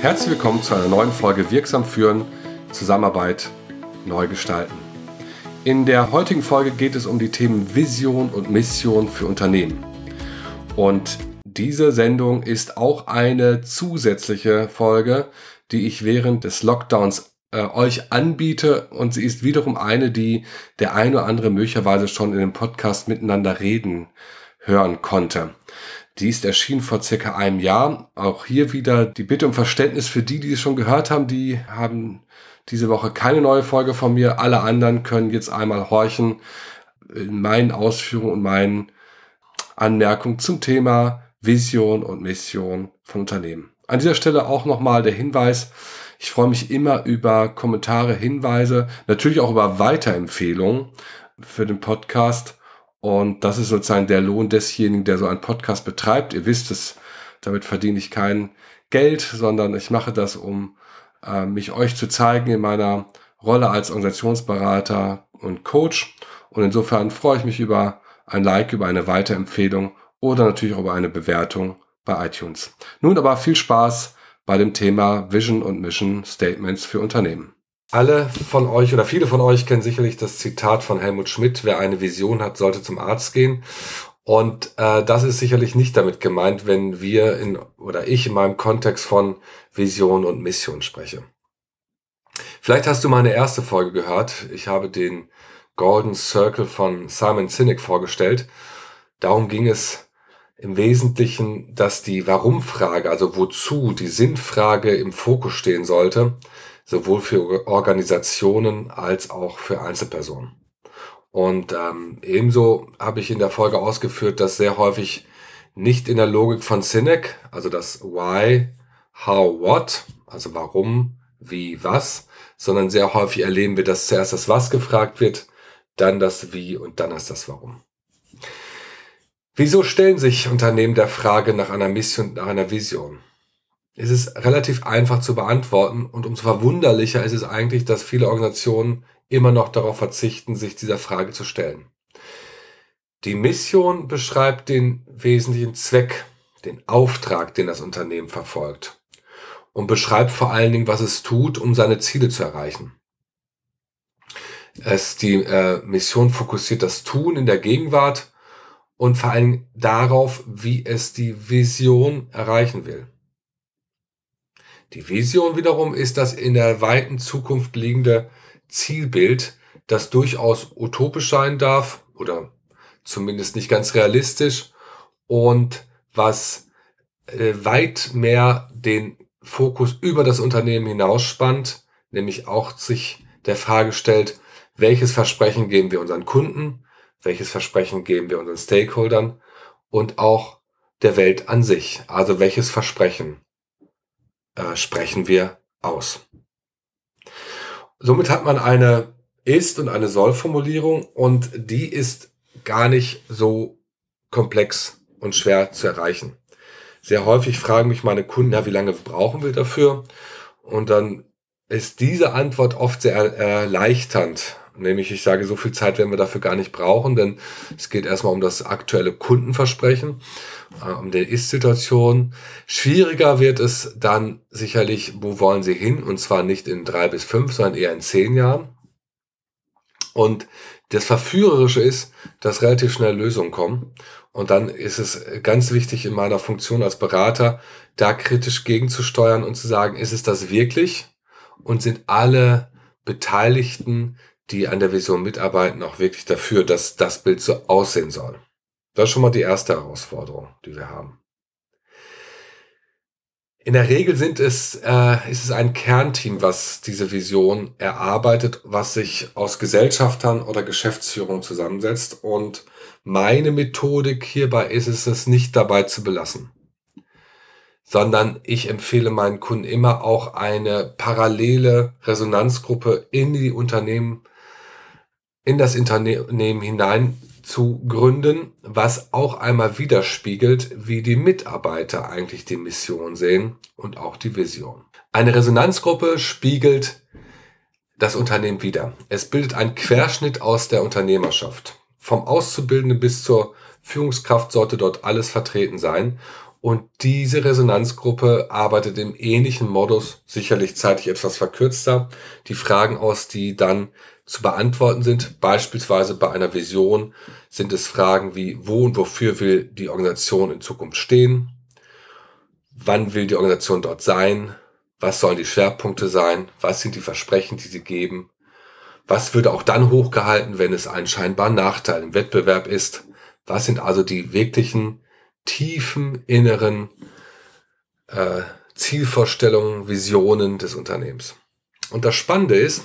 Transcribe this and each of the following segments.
Herzlich willkommen zu einer neuen Folge Wirksam führen, Zusammenarbeit neu gestalten. In der heutigen Folge geht es um die Themen Vision und Mission für Unternehmen. Und diese Sendung ist auch eine zusätzliche Folge, die ich während des Lockdowns äh, euch anbiete und sie ist wiederum eine, die der eine oder andere möglicherweise schon in dem Podcast miteinander reden hören konnte. Die ist erschienen vor circa einem Jahr. Auch hier wieder die Bitte um Verständnis für die, die es schon gehört haben. Die haben diese Woche keine neue Folge von mir. Alle anderen können jetzt einmal horchen in meinen Ausführungen und meinen Anmerkungen zum Thema Vision und Mission von Unternehmen. An dieser Stelle auch nochmal der Hinweis, ich freue mich immer über Kommentare, Hinweise, natürlich auch über Weiterempfehlungen für den Podcast. Und das ist sozusagen der Lohn desjenigen, der so einen Podcast betreibt. Ihr wisst es, damit verdiene ich kein Geld, sondern ich mache das, um äh, mich euch zu zeigen in meiner Rolle als Organisationsberater und Coach. Und insofern freue ich mich über ein Like, über eine Weiterempfehlung oder natürlich auch über eine Bewertung bei iTunes. Nun aber viel Spaß bei dem Thema Vision und Mission Statements für Unternehmen. Alle von euch oder viele von euch kennen sicherlich das Zitat von Helmut Schmidt, wer eine Vision hat, sollte zum Arzt gehen. Und äh, das ist sicherlich nicht damit gemeint, wenn wir in oder ich in meinem Kontext von Vision und Mission spreche. Vielleicht hast du meine erste Folge gehört. Ich habe den Golden Circle von Simon Sinek vorgestellt. Darum ging es im Wesentlichen, dass die Warum-Frage, also wozu, die Sinnfrage im Fokus stehen sollte, sowohl für Organisationen als auch für Einzelpersonen. Und ähm, ebenso habe ich in der Folge ausgeführt, dass sehr häufig nicht in der Logik von Sinek, also das Why, How, What, also warum, wie, was, sondern sehr häufig erleben wir, dass zuerst das Was gefragt wird, dann das Wie und dann ist das Warum. Wieso stellen sich Unternehmen der Frage nach einer Mission, nach einer Vision? Es ist relativ einfach zu beantworten und umso verwunderlicher ist es eigentlich, dass viele Organisationen immer noch darauf verzichten, sich dieser Frage zu stellen. Die Mission beschreibt den wesentlichen Zweck, den Auftrag, den das Unternehmen verfolgt und beschreibt vor allen Dingen, was es tut, um seine Ziele zu erreichen. Es, die äh, Mission fokussiert das Tun in der Gegenwart und vor allem darauf, wie es die Vision erreichen will. Die Vision wiederum ist das in der weiten Zukunft liegende Zielbild, das durchaus utopisch sein darf oder zumindest nicht ganz realistisch und was äh, weit mehr den Fokus über das Unternehmen hinausspannt, nämlich auch sich der Frage stellt, welches Versprechen geben wir unseren Kunden, welches Versprechen geben wir unseren Stakeholdern und auch der Welt an sich. Also welches Versprechen äh, sprechen wir aus. Somit hat man eine Ist- und eine Soll-Formulierung und die ist gar nicht so komplex und schwer zu erreichen. Sehr häufig fragen mich meine Kunden, ja, wie lange brauchen wir dafür? Und dann ist diese Antwort oft sehr erleichternd Nämlich, ich sage, so viel Zeit werden wir dafür gar nicht brauchen, denn es geht erstmal um das aktuelle Kundenversprechen, äh, um die Ist-Situation. Schwieriger wird es dann sicherlich, wo wollen Sie hin? Und zwar nicht in drei bis fünf, sondern eher in zehn Jahren. Und das Verführerische ist, dass relativ schnell Lösungen kommen. Und dann ist es ganz wichtig in meiner Funktion als Berater, da kritisch gegenzusteuern und zu sagen, ist es das wirklich? Und sind alle Beteiligten die an der Vision mitarbeiten, auch wirklich dafür, dass das Bild so aussehen soll. Das ist schon mal die erste Herausforderung, die wir haben. In der Regel sind es, äh, ist es ein Kernteam, was diese Vision erarbeitet, was sich aus Gesellschaftern oder Geschäftsführung zusammensetzt. Und meine Methodik hierbei ist es, es nicht dabei zu belassen, sondern ich empfehle meinen Kunden immer auch eine parallele Resonanzgruppe in die Unternehmen in das Unternehmen hinein zu gründen, was auch einmal widerspiegelt, wie die Mitarbeiter eigentlich die Mission sehen und auch die Vision. Eine Resonanzgruppe spiegelt das Unternehmen wider. Es bildet einen Querschnitt aus der Unternehmerschaft. vom Auszubildenden bis zur Führungskraft sollte dort alles vertreten sein. Und diese Resonanzgruppe arbeitet im ähnlichen Modus, sicherlich zeitlich etwas verkürzter, die Fragen aus, die dann zu beantworten sind. Beispielsweise bei einer Vision sind es Fragen wie, wo und wofür will die Organisation in Zukunft stehen? Wann will die Organisation dort sein? Was sollen die Schwerpunkte sein? Was sind die Versprechen, die sie geben? Was würde auch dann hochgehalten, wenn es einen scheinbaren Nachteil im Wettbewerb ist? Was sind also die wirklichen tiefen inneren äh, Zielvorstellungen, Visionen des Unternehmens? Und das Spannende ist,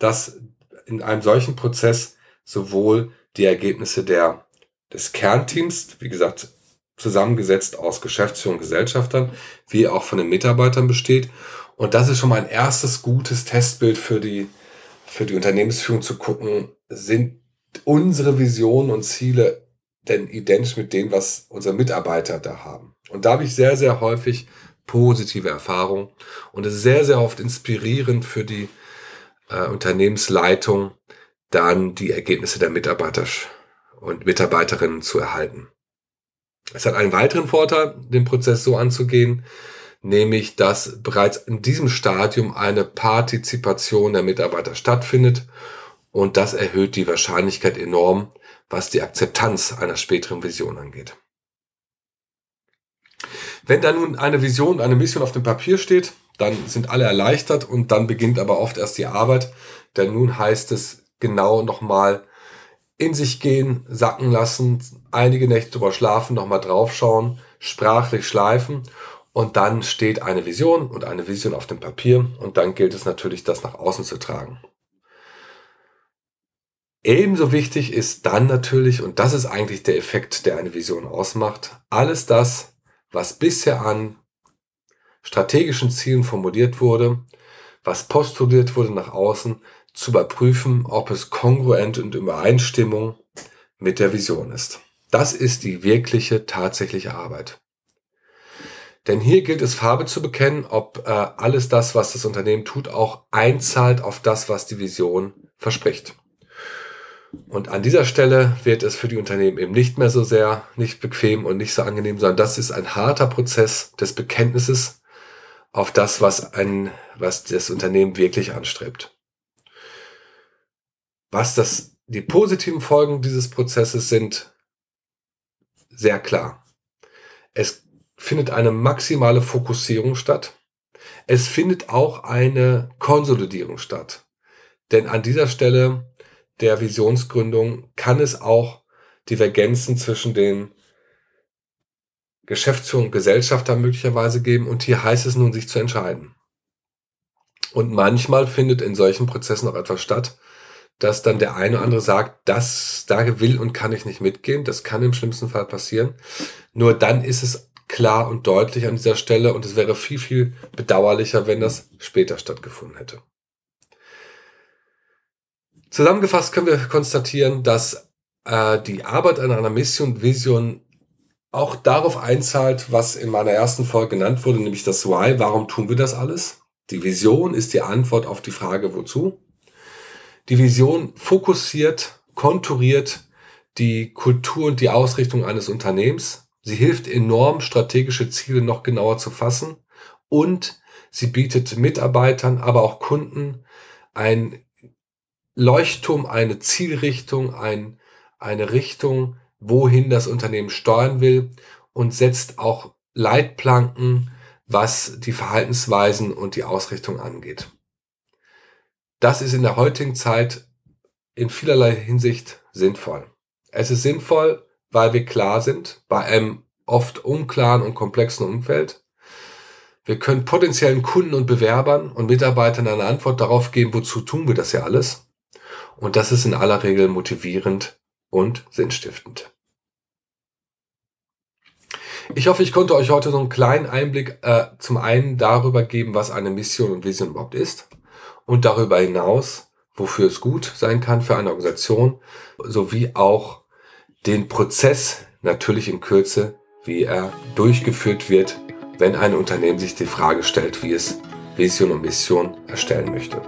dass in einem solchen Prozess sowohl die Ergebnisse der, des Kernteams, wie gesagt, zusammengesetzt aus Geschäftsführung und Gesellschaftern, wie auch von den Mitarbeitern besteht. Und das ist schon mal ein erstes gutes Testbild für die, für die Unternehmensführung zu gucken, sind unsere Visionen und Ziele denn identisch mit dem, was unsere Mitarbeiter da haben. Und da habe ich sehr, sehr häufig positive Erfahrungen und es ist sehr, sehr oft inspirierend für die äh, Unternehmensleitung, dann die Ergebnisse der Mitarbeiter und Mitarbeiterinnen zu erhalten. Es hat einen weiteren Vorteil, den Prozess so anzugehen, nämlich dass bereits in diesem Stadium eine Partizipation der Mitarbeiter stattfindet und das erhöht die Wahrscheinlichkeit enorm, was die Akzeptanz einer späteren Vision angeht. Wenn da nun eine Vision, eine Mission auf dem Papier steht, dann sind alle erleichtert und dann beginnt aber oft erst die Arbeit, denn nun heißt es genau nochmal in sich gehen, sacken lassen, einige Nächte drüber schlafen, nochmal draufschauen, sprachlich schleifen und dann steht eine Vision und eine Vision auf dem Papier und dann gilt es natürlich, das nach außen zu tragen. Ebenso wichtig ist dann natürlich, und das ist eigentlich der Effekt, der eine Vision ausmacht, alles das, was bisher an strategischen Zielen formuliert wurde, was postuliert wurde nach außen, zu überprüfen, ob es kongruent und in Übereinstimmung mit der Vision ist. Das ist die wirkliche, tatsächliche Arbeit. Denn hier gilt es Farbe zu bekennen, ob äh, alles das, was das Unternehmen tut, auch einzahlt auf das, was die Vision verspricht. Und an dieser Stelle wird es für die Unternehmen eben nicht mehr so sehr nicht bequem und nicht so angenehm, sondern das ist ein harter Prozess des Bekenntnisses auf das, was ein, was das Unternehmen wirklich anstrebt. Was das, die positiven Folgen dieses Prozesses sind, sehr klar. Es findet eine maximale Fokussierung statt. Es findet auch eine Konsolidierung statt. Denn an dieser Stelle der Visionsgründung kann es auch Divergenzen zwischen den Geschäftsführung und Gesellschafter möglicherweise geben und hier heißt es nun, sich zu entscheiden. Und manchmal findet in solchen Prozessen auch etwas statt, dass dann der eine oder andere sagt, das, da will und kann ich nicht mitgehen. Das kann im schlimmsten Fall passieren. Nur dann ist es klar und deutlich an dieser Stelle und es wäre viel, viel bedauerlicher, wenn das später stattgefunden hätte. Zusammengefasst können wir konstatieren, dass äh, die Arbeit an einer Mission, Vision auch darauf einzahlt, was in meiner ersten Folge genannt wurde, nämlich das Why. Warum tun wir das alles? Die Vision ist die Antwort auf die Frage, wozu. Die Vision fokussiert, konturiert die Kultur und die Ausrichtung eines Unternehmens. Sie hilft enorm, strategische Ziele noch genauer zu fassen und sie bietet Mitarbeitern, aber auch Kunden ein Leuchtturm, eine Zielrichtung, ein, eine Richtung, wohin das Unternehmen steuern will und setzt auch Leitplanken, was die Verhaltensweisen und die Ausrichtung angeht. Das ist in der heutigen Zeit in vielerlei Hinsicht sinnvoll. Es ist sinnvoll, weil wir klar sind bei einem oft unklaren und komplexen Umfeld. Wir können potenziellen Kunden und Bewerbern und Mitarbeitern eine Antwort darauf geben, wozu tun wir das ja alles. Und das ist in aller Regel motivierend und sinnstiftend. Ich hoffe, ich konnte euch heute so einen kleinen Einblick äh, zum einen darüber geben, was eine Mission und Vision überhaupt ist und darüber hinaus, wofür es gut sein kann für eine Organisation, sowie auch den Prozess natürlich in Kürze, wie er durchgeführt wird, wenn ein Unternehmen sich die Frage stellt, wie es Vision und Mission erstellen möchte.